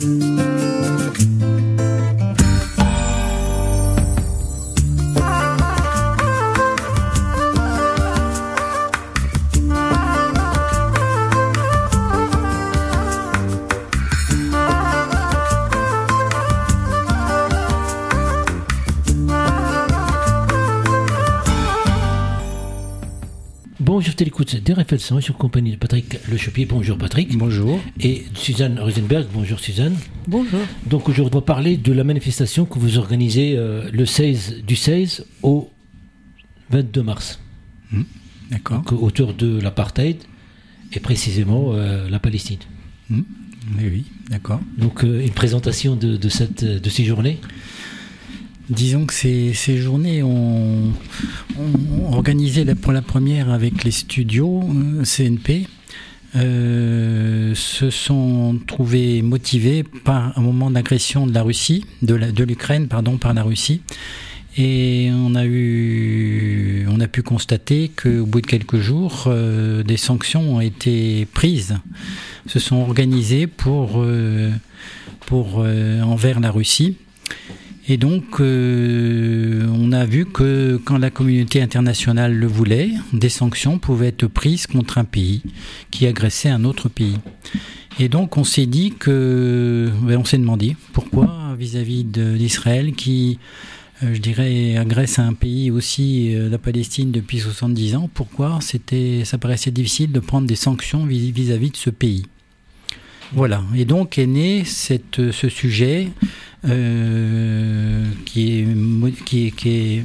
Mm-hmm. Bonjour, tu écoutes des réflexions sur compagnie de Patrick Le Chopier. Bonjour Patrick. Bonjour. Et Suzanne Rosenberg. Bonjour Suzanne. Bonjour. Donc aujourd'hui, on va parler de la manifestation que vous organisez euh, le 16, du 16 au 22 mars. Mmh, D'accord. Donc, autour de l'apartheid et précisément euh, la Palestine. Mmh, Oui, oui, d'accord. Donc euh, une présentation de, de, cette, de ces journées. Disons que ces, ces journées ont, organisé pour la première avec les studios euh, CNP. euh, se sont trouvés motivés par un moment d'agression de la Russie, de la- de l'Ukraine, pardon, par la Russie. Et on a eu, on a pu constater qu'au bout de quelques jours, euh, des sanctions ont été prises, se sont organisées pour, pour envers la Russie. Et donc, euh, on a vu que quand la communauté internationale le voulait, des sanctions pouvaient être prises contre un pays qui agressait un autre pays. Et donc, on s'est dit que, ben, on s'est demandé pourquoi vis-à-vis d'Israël qui, euh, je dirais, agresse un pays aussi, euh, la Palestine, depuis 70 ans, pourquoi c'était, ça paraissait difficile de prendre des sanctions vis- vis-à-vis de ce pays. Voilà. Et donc est né ce sujet euh, qui, est, qui, est, qui, est,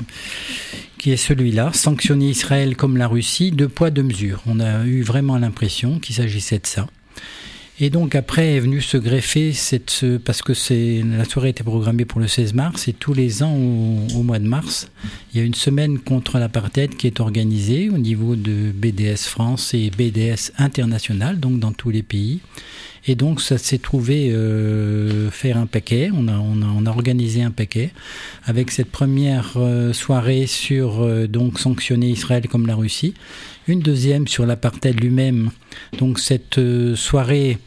qui est celui-là, sanctionner Israël comme la Russie, deux poids, deux mesures. On a eu vraiment l'impression qu'il s'agissait de ça. Et donc après est venu se greffer cette, ce- parce que c'est la soirée était programmée pour le 16 mars et tous les ans au, au mois de mars, il y a une semaine contre l'apartheid qui est organisée au niveau de BDS France et BDS international, donc dans tous les pays. Et donc ça s'est trouvé euh, faire un paquet. On a, on, a, on a organisé un paquet avec cette première euh, soirée sur euh, donc sanctionner Israël comme la Russie, une deuxième sur l'apartheid lui-même. Donc cette euh, soirée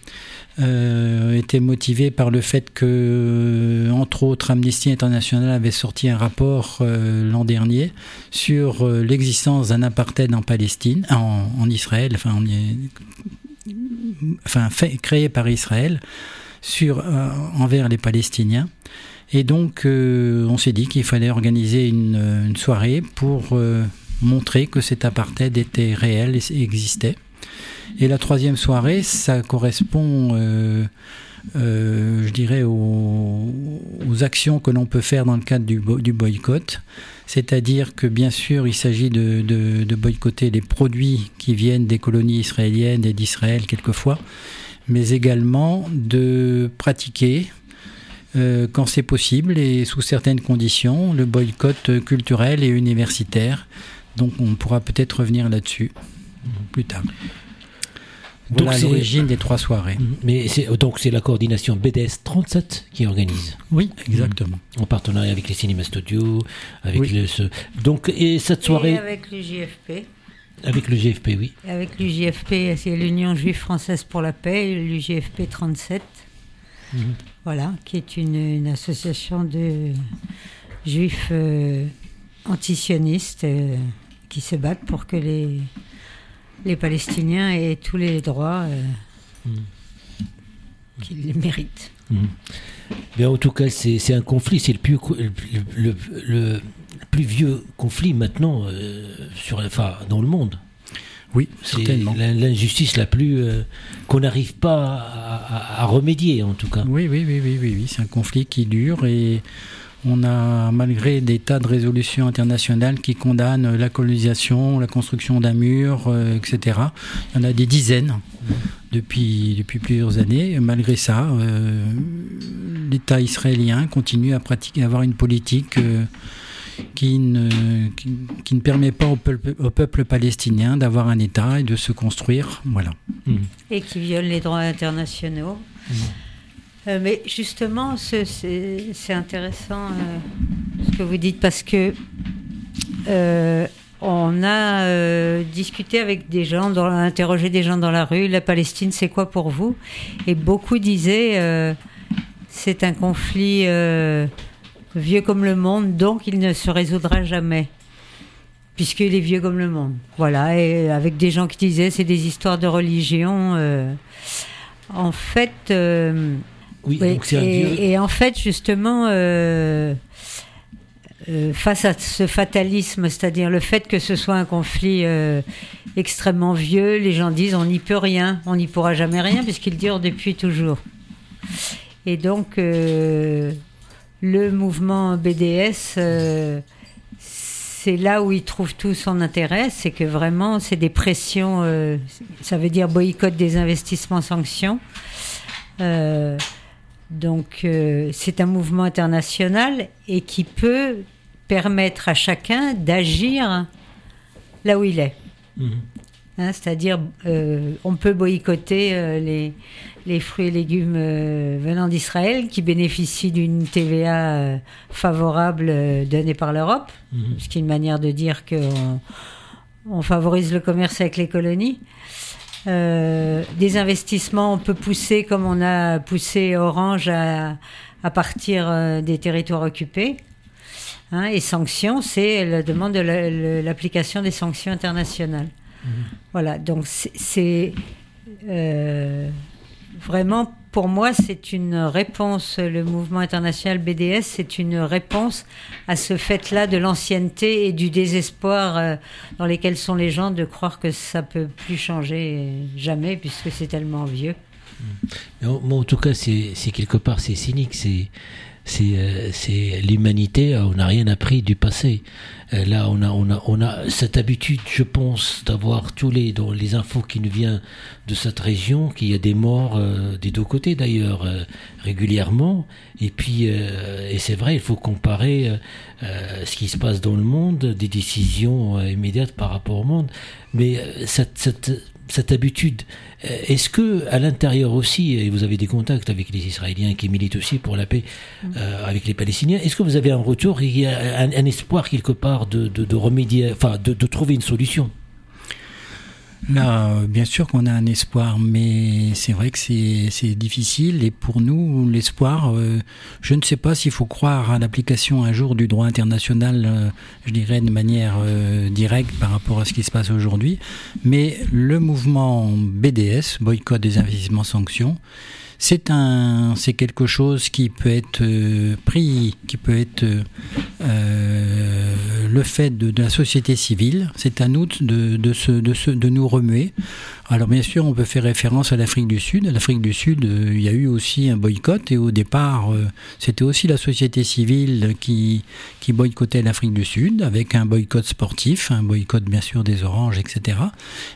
euh, était motivée par le fait que, euh, entre autres, Amnesty International avait sorti un rapport l'an dernier sur l'existence d'un apartheid en Palestine, en, Israël, enfin, créé par Israël envers les Palestiniens. Et donc, on s'est dit qu'il fallait organiser une, soirée pour montrer que cet apartheid était réel et existait. Et la troisième soirée, ça correspond, euh, euh, je dirais, aux, actions que l'on peut faire dans le cadre du, boycott. C'est-à-dire que, bien sûr, il s'agit de, boycotter les produits qui viennent des colonies israéliennes et d'Israël quelquefois, mais également de pratiquer, euh, quand c'est possible et sous certaines conditions, le boycott culturel et universitaire. Donc on pourra peut-être revenir là-dessus plus tard. Voilà donc l'origine des trois soirées. Mais c'est donc c'est la coordination BDS 37 qui organise. Oui, exactement. Mmh. En partenariat avec les cinémas studios, avec oui. le, ce... donc et cette soirée et avec le JFP. Avec le GFP, oui. Avec l'UJFP, c'est l'Union juive française pour la paix, l'UJFP 37. Mmh. Voilà, qui est une, une association de juifs euh, antisionistes euh, qui se battent pour que les les Palestiniens aient tous les droits euh, mmh. qu'ils méritent. Mmh. Mais en tout cas, c'est un conflit, c'est le plus, le, le, le, plus vieux conflit maintenant euh, sur, enfin, dans le monde. Oui, certainement. L'injustice la plus euh, qu'on n'arrive pas à, à, à, remédier, en tout cas. Oui, oui, oui, oui, oui, oui. c'est un conflit qui dure et on a, malgré des tas de résolutions internationales qui condamnent la colonisation, la construction d'un mur, euh, etc., il y en a des dizaines depuis, depuis plusieurs années. Malgré ça, euh, l'État israélien continue à pratiquer, à avoir une politique euh, qui, ne, qui, qui, ne permet pas au peuple, au peuple palestinien d'avoir un État et de se construire. Voilà. Et qui viole les droits internationaux. Mmh. Euh, mais justement, c'est intéressant euh, ce que vous dites parce que euh, on a discuté avec des gens, dans, interrogé des gens dans la rue. La Palestine, c'est quoi pour vous? Et beaucoup disaient c'est un conflit vieux comme le monde, donc il ne se résoudra jamais puisqu'il est vieux comme le monde. Voilà, et avec des gens qui disaient c'est des histoires de religion. En fait, oui, donc c'est un et, et, en fait justement. Euh, face à ce fatalisme, c'est-à-dire le fait que ce soit un conflit extrêmement vieux, les gens disent on n'y peut rien, on n'y pourra jamais rien puisqu'il dure depuis toujours. Et donc le mouvement BDS c'est là où il trouve tout son intérêt, c'est que vraiment, c'est des pressions, euh, ça veut dire boycott des investissements sanctions. Euh, donc, euh, c'est un mouvement international et qui peut permettre à chacun d'agir là où il est. Mhm. Hein, c'est-à-dire, on peut boycotter les, les fruits et légumes euh, venant d'Israël qui bénéficient d'une TVA euh, favorable euh, donnée par l'Europe, mhm. ce qui est une manière de dire qu'on on favorise le commerce avec les colonies. Des investissements, on peut pousser comme on a poussé Orange à, partir des territoires occupés. Hein, et sanctions, c'est la demande de l'application des sanctions internationales. Mhm. Voilà, donc c'est Vraiment, pour moi, c'est une réponse, le mouvement international BDS, c'est une réponse à ce fait-là de l'ancienneté et du désespoir euh, dans lesquels sont les gens de croire que ça peut plus changer jamais puisque c'est tellement vieux. Mais en, tout cas, c'est quelque part, c'est cynique, c'est c'est euh, l'humanité, on n'a rien appris du passé. Euh, là, on a, on, a, on a cette habitude, je pense, d'avoir tous les, dans les infos qui nous viennent de cette région, qu'il y a des morts euh, des deux côtés d'ailleurs, régulièrement. Et puis, et c'est vrai, il faut comparer ce qui se passe dans le monde, des décisions immédiates par rapport au monde. Mais cette, cette cette habitude, euh, est-ce que à l'intérieur aussi, et vous avez des contacts avec les Israéliens qui militent aussi pour la paix mm. euh, avec les Palestiniens, est-ce que vous avez un retour, il y a un, espoir quelque part de, de, remédier, enfin de, de trouver une solution? Là, bien sûr qu'on a un espoir, mais c'est vrai que c'est difficile. Et pour nous, l'espoir, euh, je ne sais pas s'il faut croire à l'application un jour du droit international, euh, je dirais de manière euh, directe par rapport à ce qui se passe aujourd'hui. Mais le mouvement BDS, boycott des investissements sanctions, c'est un, c'est quelque chose qui peut être pris, qui peut être le fait de, la société civile. C'est à nous de, de, de, de nous remuer. Alors bien sûr, on peut faire référence à l'Afrique du Sud. L'Afrique du Sud, euh, il y a eu aussi un boycott et au départ, euh, c'était aussi la société civile qui, qui boycottait l'Afrique du Sud avec un boycott sportif, un boycott bien sûr des oranges, etc.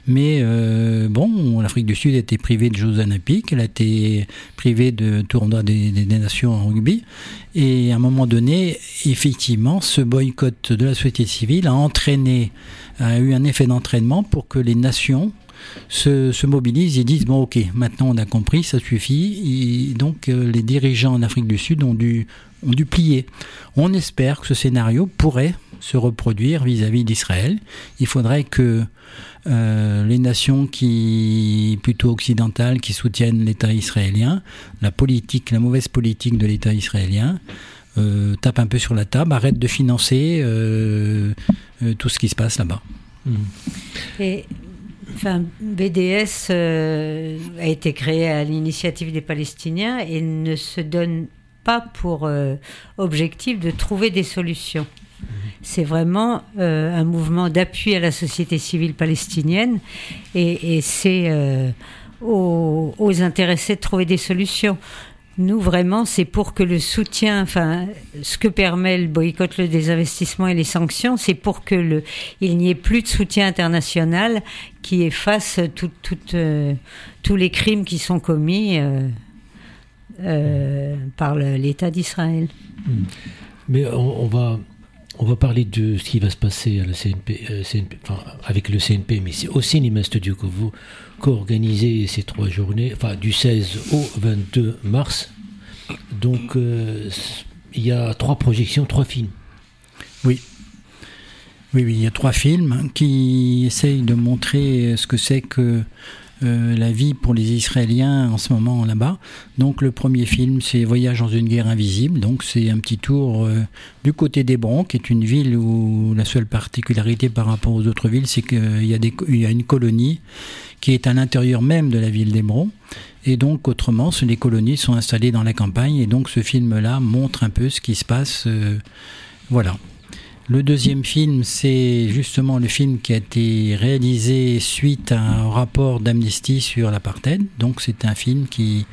Mais euh, bon, l'Afrique du Sud été privée de Jeux olympiques, elle a été privée de tournois des, des, nations en rugby. Et à un moment donné, effectivement, ce boycott de la société civile a entraîné, a eu un effet d'entraînement pour que les nations se, mobilisent et disent bon ok maintenant on a compris ça suffit et donc euh, les dirigeants en Afrique du Sud ont dû, ont dû plier. On espère que ce scénario pourrait se reproduire vis-à-vis d'Israël. Il faudrait que euh, les nations qui plutôt occidentales qui soutiennent l'État israélien, la politique, la mauvaise politique de l'État israélien, euh, tapent un peu sur la table, arrêtent de financer tout ce qui se passe là-bas. Et Enfin, BDS euh, a été créé à l'initiative des Palestiniens et ne se donne pas pour euh, objectif de trouver des solutions. C'est vraiment euh, un mouvement d'appui à la société civile palestinienne et, c'est aux, intéressés de trouver des solutions. Nous, vraiment, c'est pour que le soutien, enfin, ce que permet le boycott, le désinvestissement et les sanctions, c'est pour que le, il n'y ait plus de soutien international qui efface tout, euh, tous les crimes qui sont commis euh, euh, par l'État d'Israël. Hmm. Mais on, va, on va parler de ce qui va se passer à la avec le CNP, mais c'est au Cinéma Studio que vous co-organisez ces trois journées, enfin du 16 au 22 mars. Donc euh, il y a trois projections, trois films. Oui. Oui, oui, il y a trois films qui essayent de montrer ce que c'est que euh, la vie pour les Israéliens en ce moment là-bas. Donc le premier film, c'est Voyage dans une guerre invisible. Donc c'est un petit tour euh, du côté d'Hébron, qui est une ville où la seule particularité par rapport aux autres villes, c'est qu'il y, a y a une colonie qui est à l'intérieur même de la ville d'Hébron. Et donc, autrement, les colonies sont installées dans la campagne. Et donc, ce film-là montre un peu ce qui se passe. Euh, voilà. Le deuxième film, c'est justement le film qui a été réalisé suite à un rapport d'Amnesty sur l'apartheid. Donc c'est un film qui,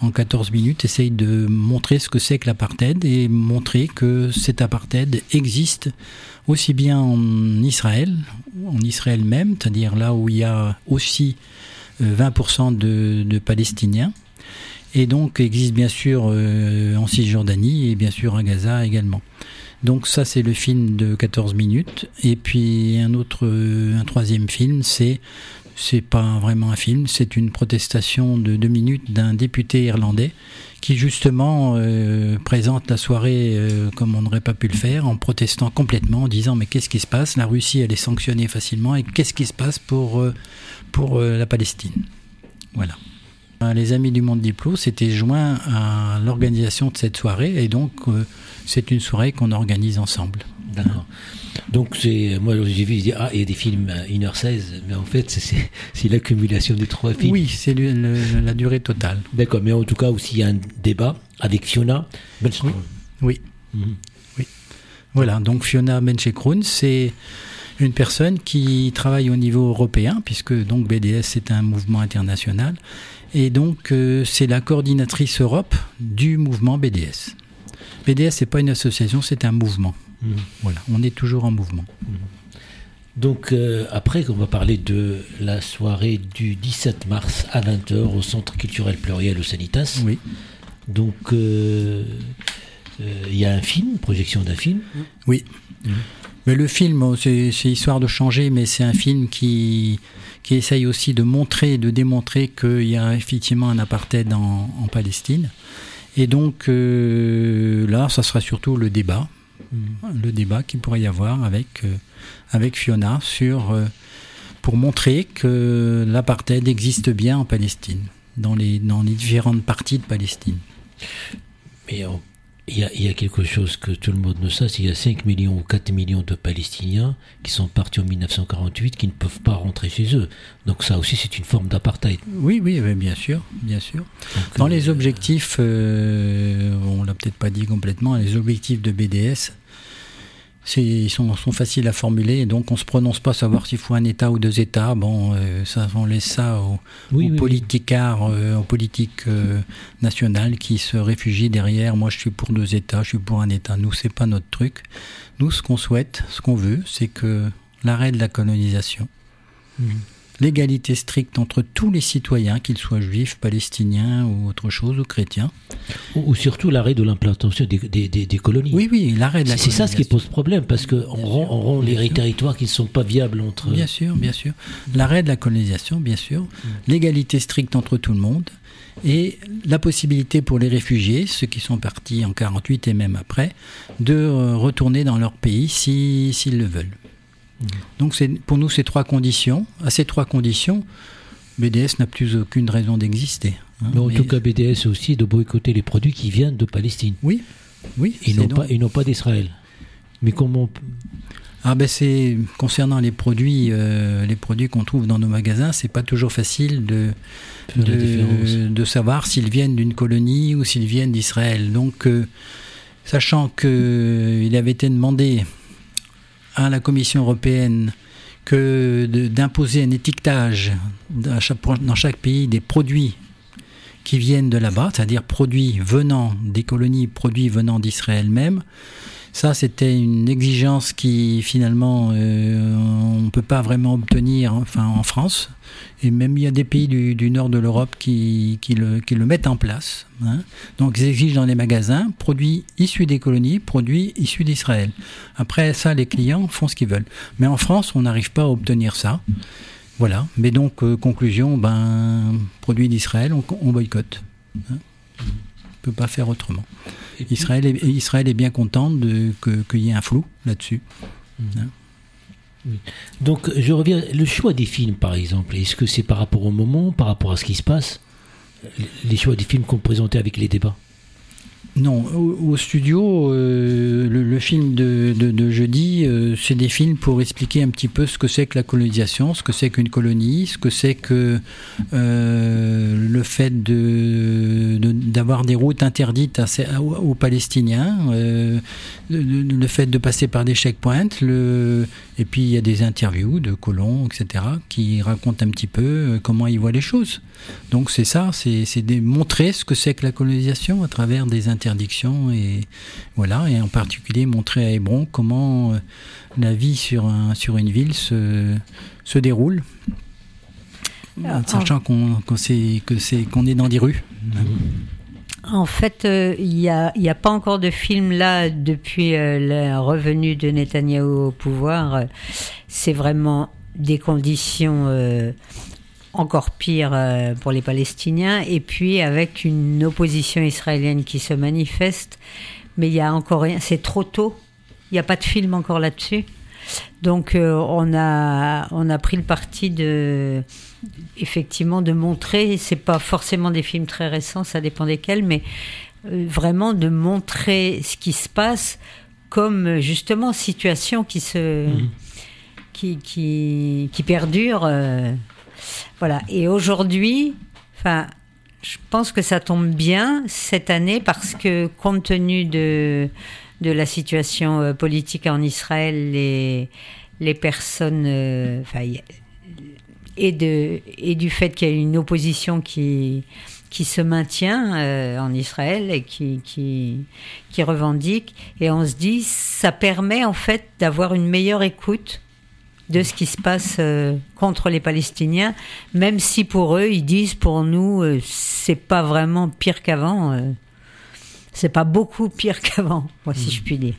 en 14 minutes, essaye de montrer ce que c'est que l'apartheid et montrer que cet apartheid existe aussi bien en Israël, en Israël même, c'est-à-dire là où il y a aussi 20% euh, de, Palestiniens, et donc existe bien sûr euh, en Cisjordanie et bien sûr à Gaza également. Donc ça c'est le film de 14 minutes. Et puis un autre, euh, un troisième film, c'est c'est pas vraiment un film, c'est une protestation de deux minutes d'un député irlandais qui justement euh, présente la soirée euh, comme on n'aurait pas pu le faire, en protestant complètement, en disant mais qu'est-ce qui se passe? La Russie elle est sanctionnée facilement et qu'est-ce qui se passe pour, pour la Palestine? Voilà. Les Amis du Monde Diplo s'étaient joints à l'organisation de cette soirée et donc c'est une soirée qu'on organise ensemble. D'accord. Donc, c'est, moi, j'ai vu, ah, il y a des films 1h16, mais en fait, c'est, l'accumulation des trois films. Oui, c'est la durée totale. D'accord, mais en tout cas, aussi, il y a un débat avec Fiona Benchekroon. Oui. Mhm. Oui. Voilà, donc Fiona Benchekroon, c'est une personne qui travaille au niveau européen, puisque donc BDS, c'est un mouvement international. Et donc, euh, c'est la coordinatrice Europe du mouvement BDS. BDS, c'est pas une association, c'est un mouvement. Mhm. Voilà, on est toujours en mouvement. Mhm. Donc euh, après, on va parler de la soirée du 17 mars à 20h au Centre culturel pluriel au Sanitas. Oui. Donc euh, euh, il y a un film, projection d'un film. Oui. Mhm. Mais le film, c'est histoire de changer, mais c'est un film qui, qui essaye aussi de montrer, de démontrer qu'il y a effectivement un apartheid en, en Palestine. Et donc euh, là, ça sera surtout le débat, le débat qu'il pourrait y avoir avec, euh, avec Fiona sur, euh, pour montrer que l'apartheid existe bien en Palestine, dans les, dans les différentes parties de Palestine. Mais il y, a, quelque chose que tout le monde ne sait, c'est qu'il y a 5 millions ou 4 millions de Palestiniens qui sont partis en 1948 qui ne peuvent pas rentrer chez eux. Donc ça aussi, c'est une forme d'apartheid. Oui, oui, bien sûr, bien sûr. Dans les euh, objectifs, euh, on l'a peut-être pas dit complètement, les objectifs de BDS, ils sont, sont, faciles à formuler, et donc on se prononce pas savoir s'il faut un État ou deux États. Bon, euh, ça, on laisse ça aux, politicards, euh, aux politiques euh, nationales qui se réfugient derrière. Moi, je suis pour deux États, je suis pour un État. Nous, c'est pas notre truc. Nous, ce qu'on souhaite, ce qu'on veut, c'est que l'arrêt de la colonisation. Mmh l'égalité stricte entre tous les citoyens, qu'ils soient juifs, palestiniens ou autre chose, ou chrétiens. Ou, surtout l'arrêt de l'implantation des, colonies. Oui, oui, l'arrêt de la C'est ça ce qui pose problème, parce qu'on rend, on rend les territoires qui ne sont pas viables entre... Bien sûr, bien sûr. L'arrêt de la colonisation, bien sûr. Mm. L'égalité stricte entre tout le monde. Et la possibilité pour les réfugiés, ceux qui sont partis en 48 et même après, de euh, retourner dans leur pays s'ils le veulent. Donc pour nous, ces trois conditions, à ces trois conditions, BDS n'a plus aucune raison d'exister. Hein. en tout cas, BDS aussi de boycotter les produits qui viennent de Palestine. Oui, oui. Ils n'ont pas, pas d'Israël. Mais comment ah ben c'est concernant les produits, euh, les produits qu'on trouve dans nos magasins, c'est pas toujours facile de de, de, savoir s'ils viennent d'une colonie ou s'ils viennent d'Israël. Donc, euh, sachant qu'il euh, avait été demandé à la Commission européenne que d'imposer un étiquetage dans chaque, pays des produits qui viennent de là-bas, c'est-à-dire produits venant des colonies, produits venant d'Israël même, ça, c'était une exigence qui finalement euh, on ne peut pas vraiment obtenir enfin, en France. Et même il y a des pays du, nord de l'Europe qui, le, mettent en place. Hein. Donc ils exigent dans les magasins produits issus des colonies, produits issus d'Israël. Après ça, les clients font ce qu'ils veulent. Mais en France, on n'arrive pas à obtenir ça. Voilà. Mais donc, euh, conclusion, ben, produits d'Israël, on, on, boycotte. Hein. On ne peut pas faire autrement. Israël est, Israël est bien content qu'il y ait un flou là-dessus. Mhm. Hein. Donc, je reviens. Le choix des films, par exemple, est-ce que c'est par rapport au moment, par rapport à ce qui se passe Les choix des films qu'on présentait avec les débats? Non, au, studio, euh, le, film de, jeudi, euh, c'est des films pour expliquer un petit peu ce que c'est que la colonisation, ce que c'est qu'une colonie, ce que c'est que euh, le fait de, d'avoir des routes interdites aux, Palestiniens, le, fait de passer par des checkpoints, le, et puis il y a des interviews de colons, etc., qui racontent un petit peu comment ils voient les choses. Donc c'est ça, c'est, c'est montrer ce que c'est que la colonisation à travers des interviews interdiction et voilà et en particulier montrer à Hébron comment euh, la vie sur un sur une ville se, se déroule ah, sachant qu'on que c'est qu'on est dans des rues. En fait, euh, il n'y a, a, pas encore de film là depuis euh, la revenue de Netanyahou au pouvoir. C'est vraiment des conditions encore pire euh, pour les Palestiniens, et puis avec une opposition israélienne qui se manifeste, mais il y a encore rien, c'est trop tôt, n'y a pas de film encore là-dessus. Donc euh, on, a, on a pris le parti de effectivement de montrer, c'est pas forcément des films très récents, ça dépend desquels, mais euh, vraiment de montrer ce qui se passe comme justement situation qui se mmh. qui, qui, qui, perdure. Voilà. Et aujourd'hui, enfin, je pense que ça tombe bien cette année parce que compte tenu de, de la situation euh, politique en Israël, les, les personnes, euh, et, de, et du fait qu'il y a une opposition qui, qui se maintient euh, en Israël et qui, qui, qui revendique. Et on se dit, ça permet en fait d'avoir une meilleure écoute de ce qui se passe euh, contre les Palestiniens, même si pour eux, ils disent pour nous, euh, c'est pas vraiment pire qu'avant. Euh, c'est pas beaucoup pire qu'avant, moi, si je puis dire.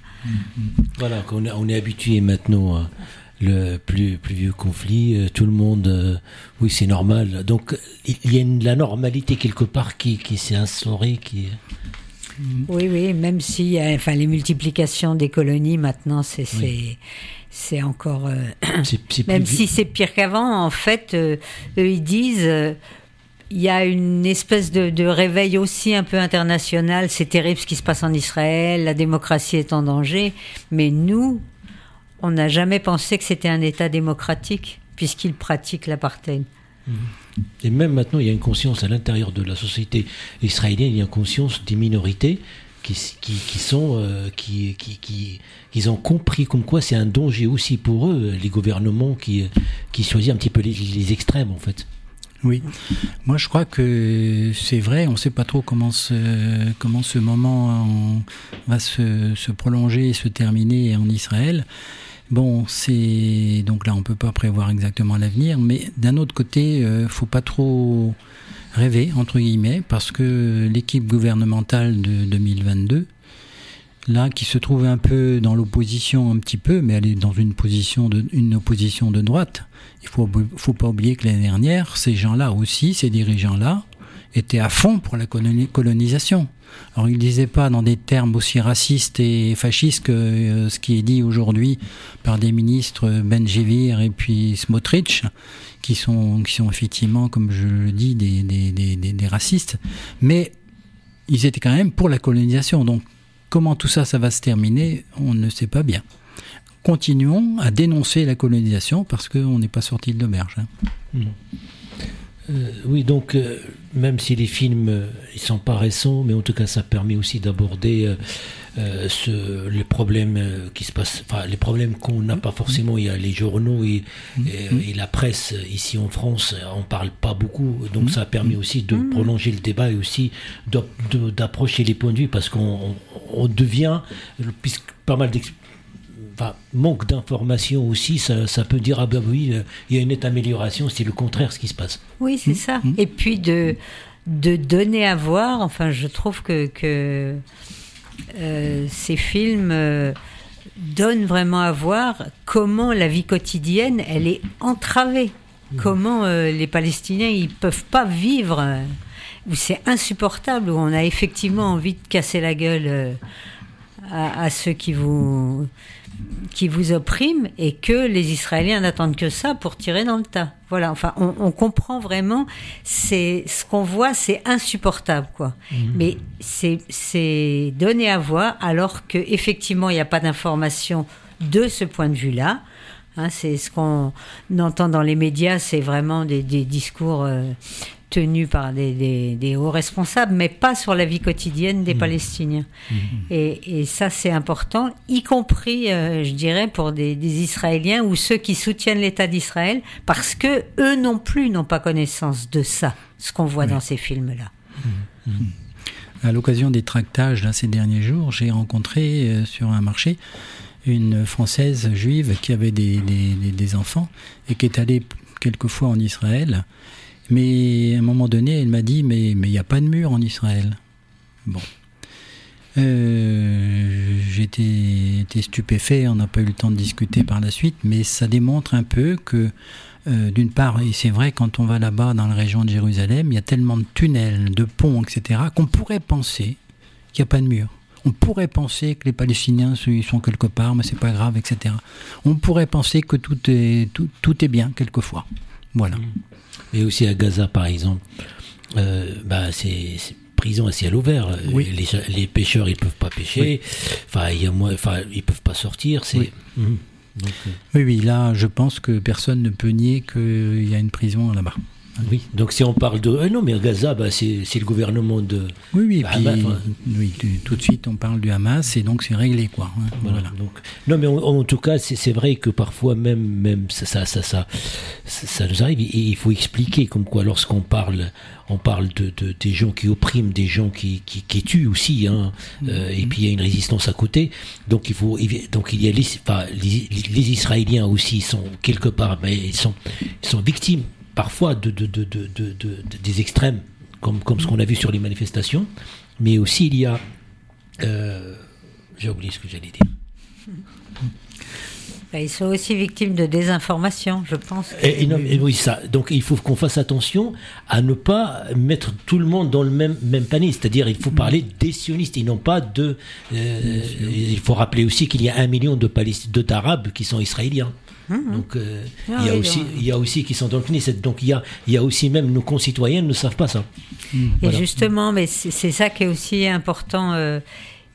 Voilà, on, on est habitué maintenant à le plus, plus vieux conflit, tout le monde, oui, c'est normal. Donc, il y a une, la normalité quelque part qui, qui s'est instaurée, qui. Oui, oui, même si enfin, les multiplications des colonies maintenant, c'est c'est encore. Euh, même si c'est pire qu'avant, en fait, euh, eux, ils disent. Il y a une espèce de, réveil aussi un peu international. C'est terrible ce qui se passe en Israël, la démocratie est en danger. Mais nous, on n'a jamais pensé que c'était un État démocratique, puisqu'ils pratiquent l'apartheid. Et même maintenant, il y a une conscience à l'intérieur de la société israélienne, il y a une conscience des minorités qui, sont euh, qui, qui, qui, ont compris comme quoi c'est un danger aussi pour eux les gouvernements qui choisissent un petit peu les, extrêmes en fait. Oui, moi je crois que c'est vrai. On ne sait pas trop comment ce comment ce moment va se, prolonger et se terminer en Israël. Bon, c'est donc là on peut pas prévoir exactement l'avenir, mais d'un autre côté, euh, faut pas trop rêver, entre guillemets, parce que l'équipe gouvernementale de 2022, là, qui se trouve un peu dans l'opposition un petit peu, mais elle est dans une position de, opposition de droite. Il faut, faut pas oublier que l'année dernière, ces gens-là aussi, ces dirigeants-là, étaient à fond pour la colonisation. Alors ils disaient pas dans des termes aussi racistes et fascistes que euh, ce qui est dit aujourd'hui par des ministres Benjevir et puis Smotrich qui sont, qui sont effectivement, comme je le dis, des, des, des, des, racistes, mais ils étaient quand même pour la colonisation. Donc comment tout ça, va se terminer, on ne sait pas bien. Continuons à dénoncer la colonisation parce qu'on n'est pas sorti de l'auberge. Hein. Mmh. Euh, oui, donc euh, même si les films euh, ils sont pas récents, mais en tout cas ça permet aussi d'aborder ce, les problèmes qui se passent, enfin les problèmes qu'on n'a pas forcément. Il y a les journaux et, et, la presse ici en France, on parle pas beaucoup, donc ça a permis aussi de prolonger le débat et aussi d'approcher les points de vue parce qu'on on devient, puisque pas mal d'expériences manque d'informations aussi, ça, peut dire ah ben oui, euh, il y a une nette amélioration, c'est le contraire ce qui se passe. Oui, c'est mmh. ça. Mmh. Et puis de, de donner à voir, enfin je trouve que, que euh, ces films euh, donnent vraiment à voir comment la vie quotidienne, elle est entravée. Mmh. Comment les Palestiniens, ils peuvent pas vivre, où c'est insupportable, où on a effectivement envie de casser la gueule à, à ceux qui vous qui vous opprime et que les Israéliens n'attendent que ça pour tirer dans le tas. Voilà, enfin, on, on comprend vraiment, c'est ce qu'on voit, c'est insupportable, quoi. Mais c'est c'est donné à voir alors que effectivement il n'y a pas d'information de ce point de vue-là. Hein, c'est ce qu'on entend dans les médias, c'est vraiment des, des discours euh, tenus par des, des- des hauts responsables, mais pas sur la vie quotidienne des Palestiniens. Et, et ça, c'est important, y compris, euh, je dirais, pour des, des Israéliens ou ceux qui soutiennent l'État d'Israël, parce que eux non plus n'ont pas connaissance de ça, ce qu'on voit dans ces films-là. À l'occasion des tractages là, ces derniers jours, j'ai rencontré euh, sur un marché une Française juive qui avait des enfants et qui est allée quelquefois en Israël. Mais à un moment donné, elle m'a dit Mais mais il n'y a pas de mur en Israël. Bon. Euh, J'étais stupéfait, on n'a pas eu le temps de discuter par la suite, mais ça démontre un peu que, euh, d'une part, et c'est vrai, quand on va là-bas dans la région de Jérusalem, il y a tellement de tunnels, de ponts, etc., qu'on pourrait penser qu'il n'y a pas de mur. On pourrait penser que les Palestiniens sont quelque part, mais c'est pas grave, etc. On pourrait penser que tout est, tout, tout est bien, quelquefois. Voilà. Et aussi à Gaza, par exemple, euh, bah, c'est prison à ciel ouvert. Oui. Les, les pêcheurs, ils peuvent pas pêcher. Enfin, il y a moins, enfin, ils peuvent pas sortir. C'est. Oui. Mhm. Donc, Oui, oui, là, je pense que personne ne peut nier qu'il y a une prison là-bas. Oui. Donc, si on parle de, euh, non, mais Gaza, bah, c'est c'est le gouvernement de. Oui, oui, Bah, puis, enfin- oui, tout de suite, on parle du Hamas, et donc c'est réglé, quoi. hein, Voilà. voilà. Donc, non, mais en, en tout cas, c'est c'est vrai que parfois même, même ça, ça, ça, ça, ça, nous arrive. Et il faut expliquer, comme quoi, lorsqu'on parle, on parle de, de- des gens qui oppriment, des gens qui, qui, qui tuent aussi, hein. Euh, et puis il y a une résistance à côté. Donc il faut, donc il y a les, enfin, les, les Israéliens aussi sont quelque part, mais ils sont, ils sont victimes parfois de, de, de, de, de- de- de- des extrêmes, comme, comme ce qu'on a vu sur les manifestations. Mais aussi il y a, euh, j'ai oublié ce que j'allais dire. Bah, Ils sont aussi victimes de désinformation, je pense. Et, et non, mais oui, ça. Donc il faut qu'on fasse attention à ne pas mettre tout le monde dans le même, même panier. C'est-à-dire il faut parler des sionistes et non pas de. euh, il faut rappeler aussi qu'il y a un million de d'Arabes qui sont israéliens. Donc euh, Ah il y a oui, aussi il y a aussi qui sont dans le Knesset. Donc il y a il y a aussi même nos concitoyens ne savent pas ça. Et Voilà. justement, mais c'est ça qui est aussi important euh,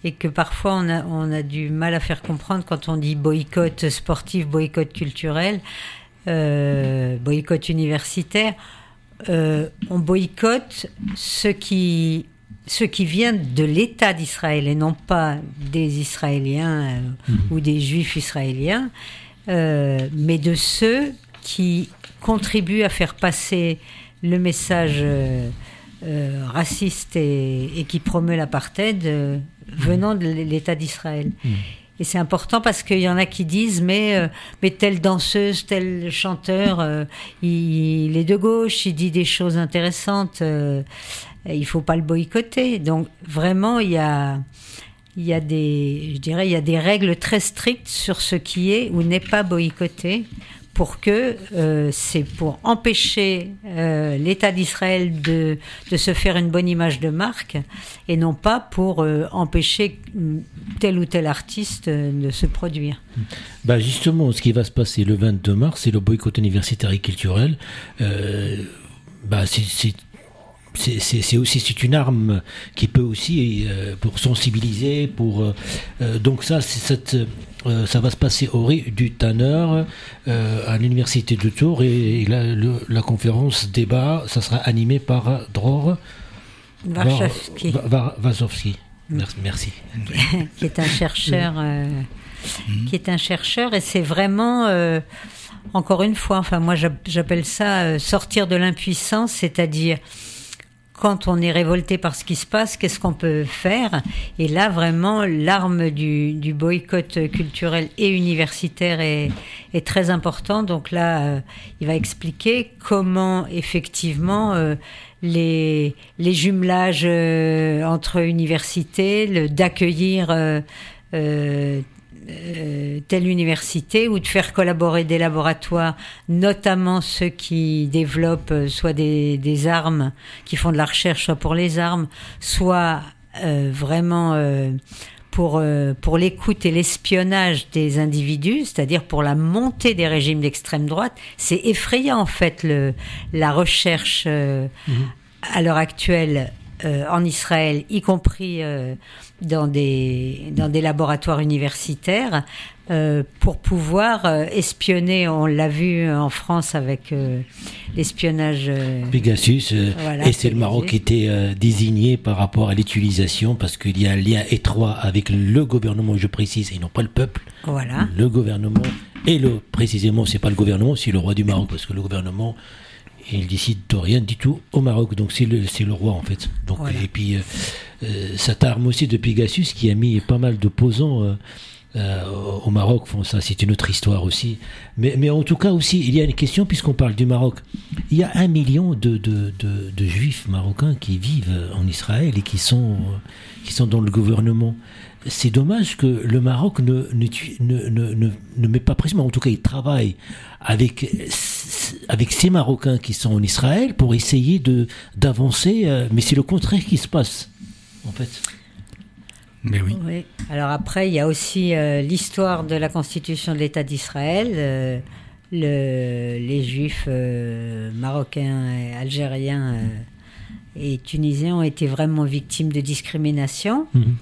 et que parfois on a, on a du mal à faire comprendre quand on dit boycott sportif, boycott culturel, euh, boycott universitaire. On boycotte ce qui, ce qui vient de l'État d'Israël et non pas des Israéliens euh, ou des Juifs israéliens, euh, mais de ceux qui contribuent à faire passer le message euh, euh, raciste et, et qui promeut l'apartheid venant de l'État d'Israël. Et c'est important parce qu'il y en a qui disent mais euh, mais telle danseuse, tel chanteur, euh, il, il est de gauche, il dit des choses intéressantes, euh, il faut pas le boycotter. Donc vraiment il y a il y a des je dirais il y a des règles très strictes sur ce qui est ou n'est pas boycotté pour que euh, c'est pour empêcher euh, l'État d'Israël de, de se faire une bonne image de marque et non pas pour euh, empêcher mm, tel ou tel artiste de se produire. Bah justement, ce qui va se passer le 22 mars, c'est le boycott universitaire et culturel. Bah c'est c'est- aussi c'est une arme qui peut aussi euh, pour sensibiliser pour euh, euh, donc ça c'est cette euh, ça va se passer au rue du Tanner euh, à l'université de Tours et, et la, le- la conférence débat ça sera animé par Dror Warszawski, Va- Va- Wazowski. Merci, merci. qui est un chercheur, euh, qui est un chercheur, et c'est vraiment, euh, encore une fois, enfin moi j'app- j'appelle ça euh, sortir de l'impuissance, c'est-à-dire quand on est révolté par ce qui se passe, qu'est-ce qu'on peut faire? Et là, vraiment, l'arme du, du boycott culturel et universitaire est, est très important. Donc là, euh, il va expliquer comment, effectivement, euh, les, les jumelages euh, entre universités, d'accueillir euh, telle université ou de faire collaborer des laboratoires, notamment ceux qui développent euh, soit des, des armes, qui font de la recherche soit pour les armes, soit euh, vraiment euh, pour, pour l'écoute et l'espionnage des individus, c'est-à-dire pour la montée des régimes d'extrême droite. C'est effrayant en fait le, la recherche mhm. à l'heure actuelle euh, en Israël, y compris dans, des, dans des laboratoires universitaires, euh, pour pouvoir euh, espionner. On l'a vu en France avec euh, l'espionnage. Pegasus, et c'est le Maroc qui était désigné par rapport à l'utilisation, parce qu'il y a un lien étroit avec le gouvernement, je précise, et non pas le peuple. Voilà. Le gouvernement, et le, précisément, c'est pas le gouvernement, c'est le roi du Maroc, parce que le gouvernement il décide de rien du tout au Maroc. Donc c'est le, le roi en fait. Donc, Et puis ça t'arme aussi de Pegasus qui a mis pas mal d'opposants euh, au Maroc. font ça, c'est une autre histoire aussi. Mais, mais, en tout cas aussi, il y a une question, puisqu'on parle du Maroc. Il y a un million de, de, de, juifs marocains qui vivent en Israël et qui sont, qui sont dans le gouvernement. C'est dommage que le Maroc ne, ne, ne, ne, met pas pression, en tout cas il travaille avec, avec ces Marocains qui sont en Israël pour essayer d'avancer, euh, mais c'est le contraire qui se passe, en fait. Mais oui. Alors après, il y a aussi euh, l'histoire de la constitution de l'État d'Israël. Euh, le, les juifs euh, marocains, algériens et tunisiens ont été vraiment victimes de discrimination mhm.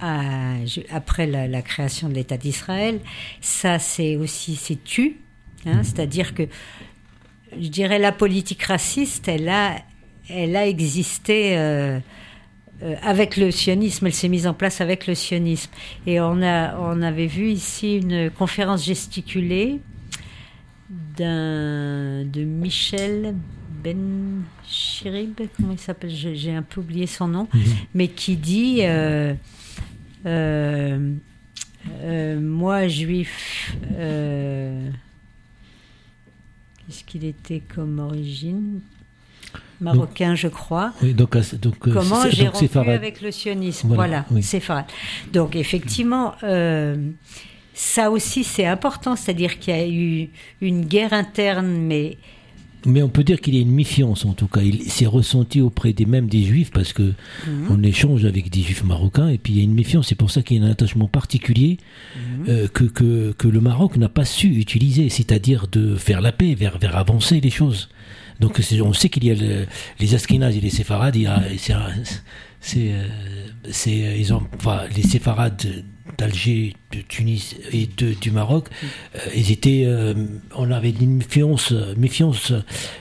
après la, création de l'État d'Israël. Ça, c'est aussi, c'est tu. Hein, mhm. C'est-à-dire que, je dirais, la politique raciste, elle a, elle a existé euh, avec le sionisme, elle s'est mise en place avec le sionisme. Et on, a, on avait vu ici une conférence gesticulée d'un, de Michel Ben Chirib, comment il s'appelle? J'ai un peu oublié son nom, mhm. mais qui dit euh, euh, Moi, juif, qu'est-ce qu'il était comme origine? Marocain, je crois. donc, euh, euh, Comment j'ai rompu avec le sionisme. Voilà, c'est oui. Donc effectivement, euh, ça aussi c'est important, c'est-à-dire qu'il y a eu une guerre interne, mais mais on peut dire qu'il y a une méfiance en tout cas. Il s'est ressenti auprès des mêmes des juifs parce que mhm. on échange avec des juifs marocains et puis il y a une méfiance. C'est pour ça qu'il y a un attachement particulier mhm. que, que, que, le Maroc n'a pas su utiliser, c'est-à-dire de faire la paix, vers, vers avancer les choses. Donc on sait qu'il y a les Askénazes et les Séfarades. C'est, euh, c'est, euh, ils ont, enfin, les Séfarades d'Alger, de Tunis et de, du Maroc, euh, ils étaient, on avait une méfiance, méfiance,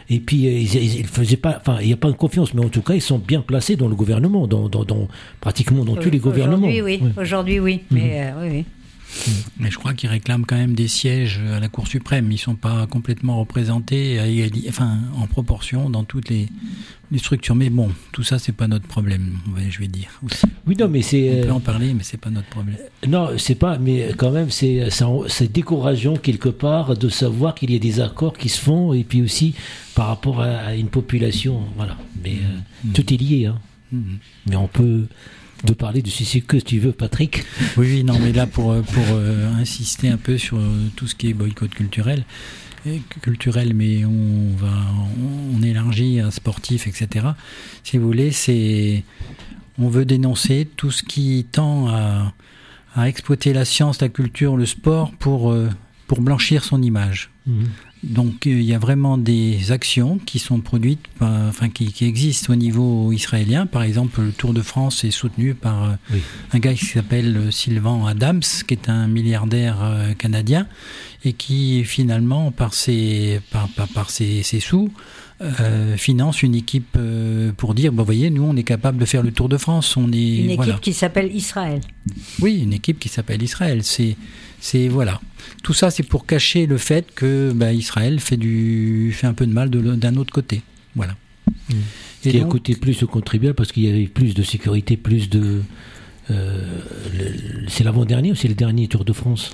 et puis ils, faisaient pas, enfin, il n'y a pas de confiance, mais en tout cas, ils sont bien placés dans le gouvernement, dans, dans, pratiquement dans tous les gouvernements. Aujourd'hui, oui. Aujourd'hui, oui. Mais, oui, oui. Mais je crois qu'ils réclament quand même des sièges à la Cour suprême. Ils ne sont pas complètement représentés enfin, en proportion dans toutes les, structures. Mais bon, tout ça, c'est pas notre problème, je vais dire. Oui, non, mais c'est. On peut en parler, mais c'est pas notre problème. Non, c'est pas. Mais quand même, c'est décourageant quelque part de savoir qu'il y a des accords qui se font et puis aussi par rapport à, une population. Voilà. Mais euh, mm. tout est lié. Hein. Mm. Mais on peut de parler de ceci que tu veux, Patrick. Oui, non, mais là, pour, euh, pour euh, insister un peu sur euh, tout ce qui est boycott culturel, culturel, mais on va, on, élargit à sportif, etc. Si vous voulez, c'est, on veut dénoncer tout ce qui tend à, à exploiter la science, la culture, le sport pour, pour blanchir son image. Mhm. Donc euh, il y a vraiment des actions qui sont produites, enfin qui, existent au niveau israélien. Par exemple, le Tour de France est soutenu par euh, un gars qui s'appelle euh, Sylvain Adams, qui est un milliardaire canadien et qui finalement, par ses, par, par, ses, sous, finance une équipe pour dire, bon, voyez, nous, on est capable de faire le Tour de France. On est, une équipe qui s'appelle Israël. Oui, une équipe qui s'appelle Israël. C'est, c'est voilà. Tout ça, c'est pour cacher le fait que bah, Israël fait, du, fait un peu de mal d'un autre côté. Voilà. Mmh. Ce qui a coûté plus aux contribuables parce qu'il y avait plus de sécurité, plus de. Euh, c'est l'avant-dernier ou c'est le dernier Tour de France?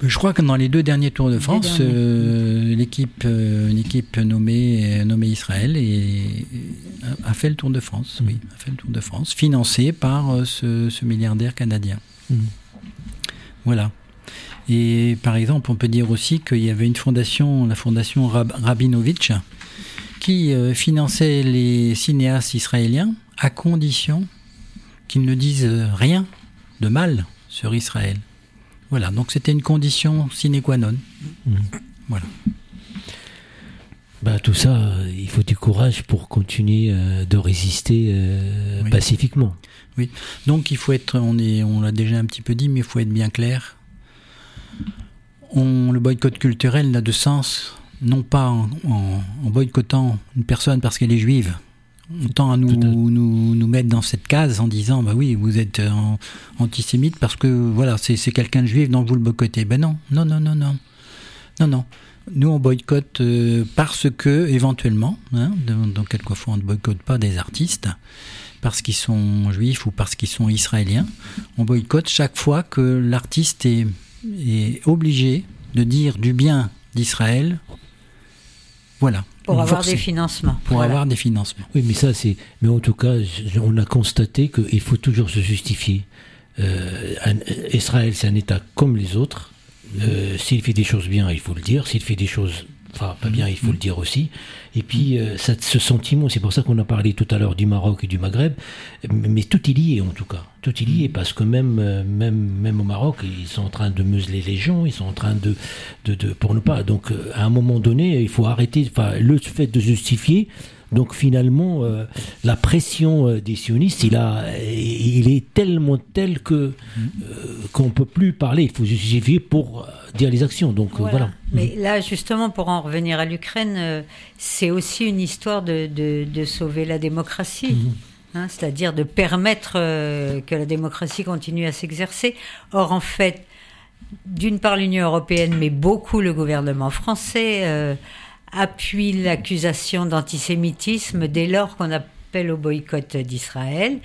Je crois que dans les deux derniers Tours de France, euh, l'équipe, euh, une équipe nommée, nommée Israël et, a fait le Tour de France. Oui, a fait le Tour de France, financé par ce, milliardaire canadien. Mmh. Voilà. Et par exemple, on peut dire aussi qu'il y avait une fondation, la fondation Rabinovitch, qui euh, finançait les cinéastes israéliens à condition qu'ils ne disent rien de mal sur Israël. Voilà, donc c'était une condition sine qua non. Mhm. Voilà. Bah, tout ça, euh, il faut du courage pour continuer euh, de résister euh, Oui. pacifiquement. Donc il faut être, on est, on l'a déjà un petit peu dit, mais il faut être bien clair. On, le boycott culturel n'a de sens non pas en, en- en boycottant une personne parce qu'elle est juive. On tend à nous, nous, nous mettre dans cette case en disant bah oui vous êtes euh, en- antisémite parce que voilà c'est c'est quelqu'un de juif donc vous le boycottez. Ben non non non non non non non. Nous on boycotte euh, parce que éventuellement hein, donc donc quelquefois on ne boycotte pas des artistes parce qu'ils sont juifs ou parce qu'ils sont israéliens. On boycotte chaque fois que l'artiste est, est obligé de dire du bien d'Israël. Voilà. Pour avoir des financements. Pour Voilà. avoir des financements. Oui, mais ça, c'est. Mais en tout cas, on a constaté qu'il faut toujours se justifier. Euh, un- Israël, c'est un État comme les autres. Euh, S'il fait des choses bien, il faut le dire. S'il fait des choses enfin, pas bien, il faut le dire aussi. Et puis, euh, ce sentiment, c'est pour ça qu'on a parlé tout à l'heure du Maroc et du Maghreb. Mais mais tout est lié, en tout cas. Tout est lié, parce que même, euh, même, même au Maroc, ils sont en train de museler les gens, ils sont en train de. de, de pour ne pas. Donc, euh, à un moment donné, il faut arrêter. Enfin, le fait de justifier. Donc finalement, euh, la pression euh, des sionistes, il, a, il est tellement tel que euh, qu'on peut plus parler. Il faut justifier pour dire les actions. Donc voilà. Mais là, justement, pour en revenir à l'Ukraine, c'est aussi une histoire de, de- de sauver la démocratie. Mhm. hein, C'est-à-dire de permettre euh, que la démocratie continue à s'exercer. Or, en fait, d'une part l'Union européenne, mais beaucoup le gouvernement français euh, appuie l'accusation d'antisémitisme dès lors qu'on appelle au boycott d'Israël.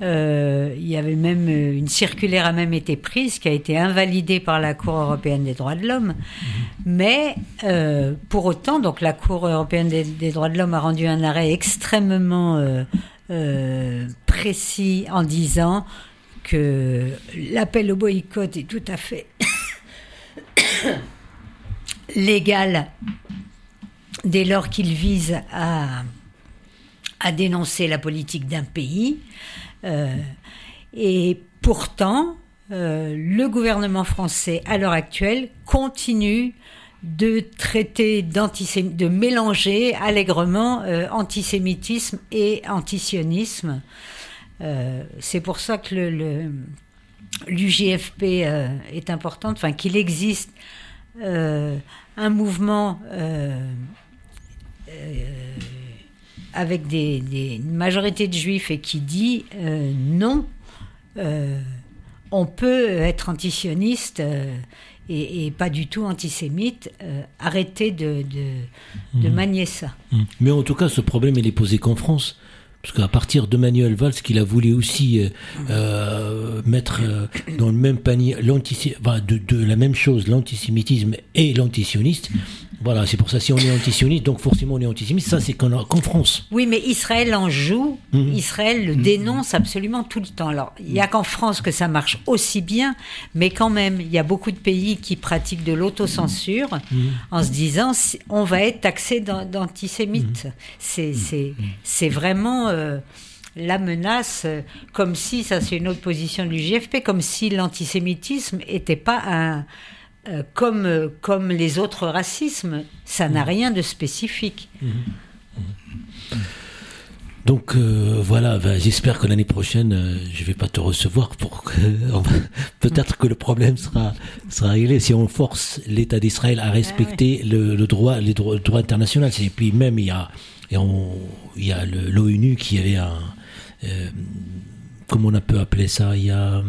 Euh, il y avait même euh, une circulaire a même été prise qui a été invalidée par la Cour européenne des droits de l'homme. Mais euh, pour autant, donc la Cour européenne des, des droits de l'homme a rendu un arrêt extrêmement euh, précis en disant que l'appel au boycott est tout à fait légal dès lors qu'il vise à, dénoncer la politique d'un pays. Euh, et pourtant, euh, le gouvernement français, à l'heure actuelle, continue de traiter de mélanger allègrement euh, antisémitisme et antisionisme. C'est pour ça que le, l'UGFP est importante, enfin qu'il existe un mouvement avec des, des- une majorité de juifs et qui dit euh, non, euh, on peut être antisioniste euh, et, et pas du tout antisémite, euh, arrêtez de, de, de Mhm. manier ça. Mm. Mais en tout cas, ce problème, il est posé qu'en France. Parce qu'à partir de Manuel Valls, qu'il a voulu aussi euh, euh, mettre euh, dans le même panier enfin, de, de la même chose, l'antisémitisme et l'antisioniste, voilà, c'est pour ça, si on est antisioniste, donc forcément on est antisémite, ça c'est qu'en France. Oui, mais Israël en joue. Mhm. Israël le dénonce absolument tout le temps. Alors, il n'y a qu'en France que ça marche aussi bien, mais quand même, il y a beaucoup de pays qui pratiquent de l'autocensure en se disant on va être taxé d'an- d'antisémite. C'est vraiment euh, la menace, euh, comme si, ça c'est une autre position de l'UGFP, comme si l'antisémitisme n'était pas un. euh, comme, comme les autres racismes, ça n'a rien de spécifique. Donc euh, voilà, ben, j'espère que l'année prochaine, euh, je vais pas te recevoir pour que peut-être que le problème sera sera réglé si on force l'État d'Israël à respecter le, le droit les droits, le droit international. Et puis même il y a et on- il y a le- l'ONU qui avait un euh, comment on peut appeler ça Il y a euh,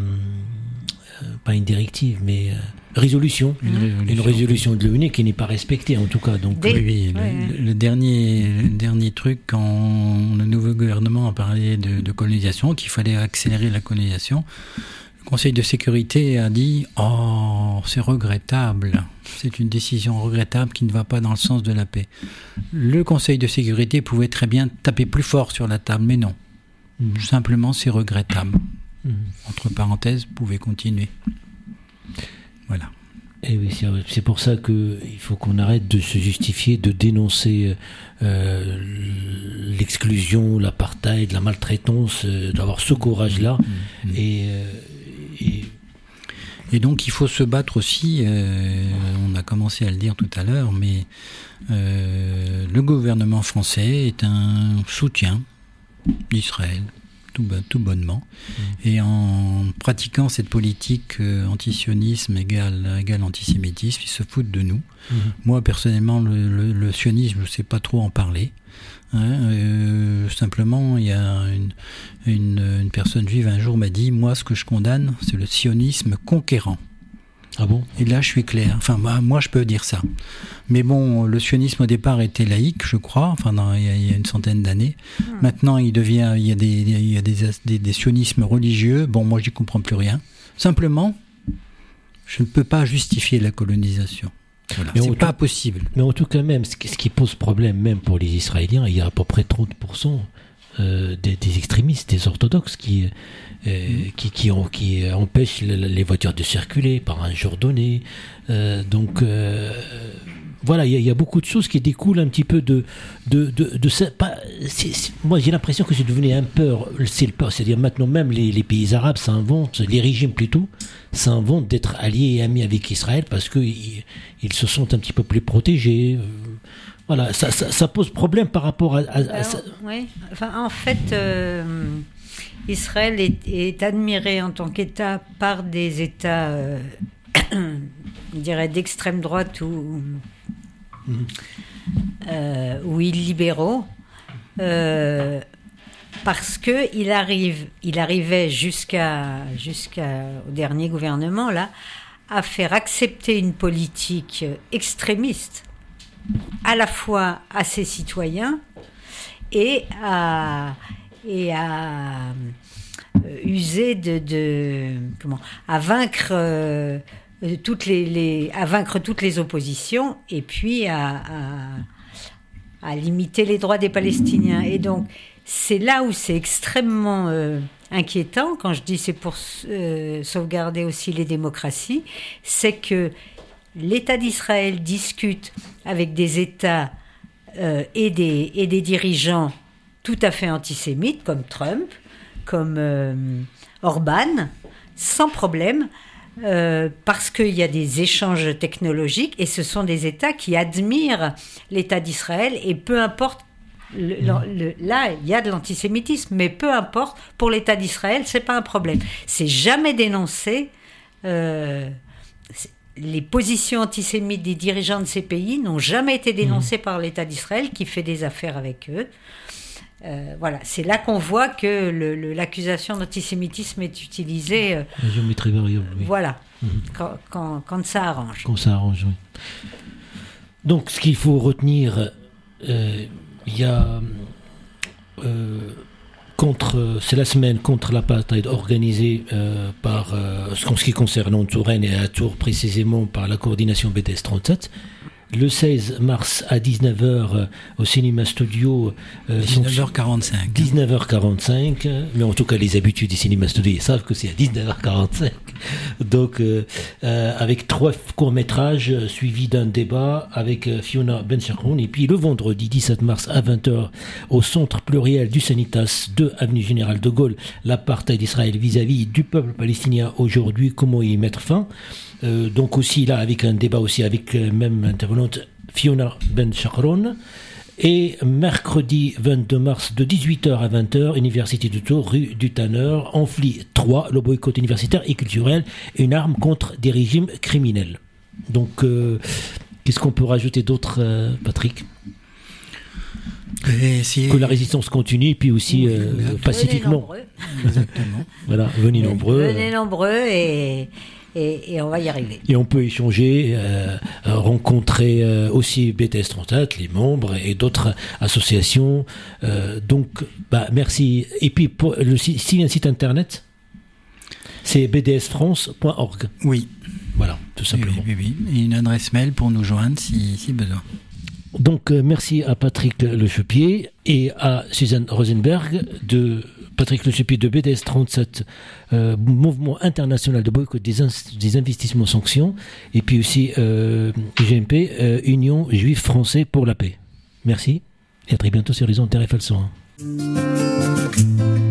pas une directive mais euh, résolution, Une résolution. une résolution de l'ONU qui n'est pas respectée en tout cas. Donc Des- Oui, oui, le, Ouais. le- le dernier, le dernier truc, quand le nouveau gouvernement a parlé de, de colonisation, qu'il fallait accélérer la colonisation, le Conseil de sécurité a dit Oh, c'est regrettable, c'est une décision regrettable qui ne va pas dans le sens de la paix. Le Conseil de sécurité pouvait très bien taper plus fort sur la table, mais non. Mhm. Simplement, c'est regrettable. Mhm. Entre parenthèses, vous pouvez continuer. Voilà. Et oui, c'est- pour ça que il faut qu'on arrête de se justifier, de dénoncer euh, l'exclusion, l'apartheid, la maltraitance, euh, d'avoir ce courage-là. Et, euh, et donc il faut se battre aussi, on a commencé à le dire tout à l'heure, mais le gouvernement français est un soutien d'Israël tout, tout bonnement. Mmh. Et en pratiquant cette politique euh, antisionisme égale, égale antisémitisme, ils se foutent de nous. Mmh. Moi, personnellement, le, sionisme, je ne sais pas trop en parler. Hein, euh, simplement, il y a une, une, une personne juive un jour m'a dit, moi, ce que je condamne, c'est le sionisme conquérant. Ah bon? Et là, je suis clair. Enfin, moi, je peux dire ça. Mais bon, le sionisme au départ était laïque, je crois, enfin, il, y a, une centaine d'années. Hmm. Maintenant, il devient, il y a, des, il y a des, des, sionismes religieux. Bon, moi, je n'y comprends plus rien. Simplement, je ne peux pas justifier la colonisation. Voilà, c'est pas possible. Mais en tout cas, même, ce qui pose problème, même pour les Israéliens, il y a à peu près 30% euh, des, des, extrémistes, des orthodoxes qui, euh, qui, qui, ont, qui empêchent les voitures de circuler par un jour donné. Euh, donc euh, voilà, il y, a beaucoup de choses qui découlent un petit peu de de de, de ça. Pas, moi, j'ai l'impression que c'est devenu un peur. C'est le peur, c'est-à-dire maintenant même les, les pays arabes s'inventent, les régimes plutôt, s'inventent d'être alliés et amis avec Israël parce que ils, ils, se sentent un petit peu plus protégés. Voilà, ça, ça, pose problème par rapport à, ça. Oui, enfin, en fait, euh, Israël est, admiré en tant qu'État par des États, euh, je dirais, d'extrême droite ou, euh, illibéraux. parce que il arrive, il arrivait jusqu'à jusqu'au dernier gouvernement là, à faire accepter une politique extrémiste à la fois à ses citoyens et à, et à euh, user de, comment à vaincre euh, toutes les, à vaincre toutes les oppositions et puis à, à, limiter les droits des Palestiniens. Et donc c'est là où c'est extrêmement euh, inquiétant quand je dis c'est pour sauvegarder aussi les démocraties c'est que l'État d'Israël discute avec des États et, et des dirigeants tout à fait antisémites, comme Trump, comme euh, Orban, sans problème, euh, parce qu'il y a des échanges technologiques et ce sont des États qui admirent l'État d'Israël et peu importe. là, il y a de l'antisémitisme, mais peu importe, pour l'État d'Israël, c'est pas un problème. C'est jamais dénoncé les positions antisémites des dirigeants de ces pays n'ont jamais été dénoncées mmh. par l'État d'Israël qui fait des affaires avec eux. Euh, voilà, c'est là qu'on voit que l'accusation d'antisémitisme est utilisée. Euh, Voilà, mmh. quand, ça arrange. Quand ça arrange, oui. Donc, ce qu'il faut retenir, euh, il y a contre, c'est la semaine contre l'apartheid organisée euh, par, euh, en ce qui concerne Touraine et à Tours précisément par la coordination BTS 37 le 16 mars à 19h euh, au cinéma studio. 19h45. Euh, 19h45, mais en tout cas les habitudes du cinéma studio ils savent que c'est à 19h45. Donc euh, avec trois courts-métrages suivis d'un débat avec Fiona Bencharoun et puis le vendredi 17 mars à 20h au centre pluriel du Sanitas 2 avenue Général de Gaulle, l'apartheid d'Israël vis-à-vis du peuple palestinien aujourd'hui, comment y mettre fin? Euh, donc aussi là avec un débat aussi avec euh, même intervenante Fiona Ben Chakron. Et mercredi 22 mars de 18h à 20h, Université de Tours, rue du Tanner, Enfli 3, le boycott universitaire et culturel, une arme contre des régimes criminels. Donc, euh, qu'est-ce qu'on peut rajouter d'autre, Patrick? Que la résistance continue, et puis aussi pacifiquement. Exactement. voilà, venez nombreux. Venez nombreux et, et, on va y arriver. Et on peut échanger, euh, euh, rencontrer euh, aussi BTS 34, les membres et d'autres associations. donc, bah, merci. Et puis, pour le, s'il y a un site internet, c'est bdsfrance.org. Oui. Voilà, tout simplement. Oui, oui, oui. Et une adresse mail pour nous joindre si, si besoin. Donc, merci à Patrick Lechepier et à Suzanne Rosenberg de Patrick Le de BDS 37, euh, Mouvement international de boycott des, investissements sanctions, et puis aussi euh, euh, Union juive français pour la paix. Merci, et à très bientôt sur les ondes RFL 101.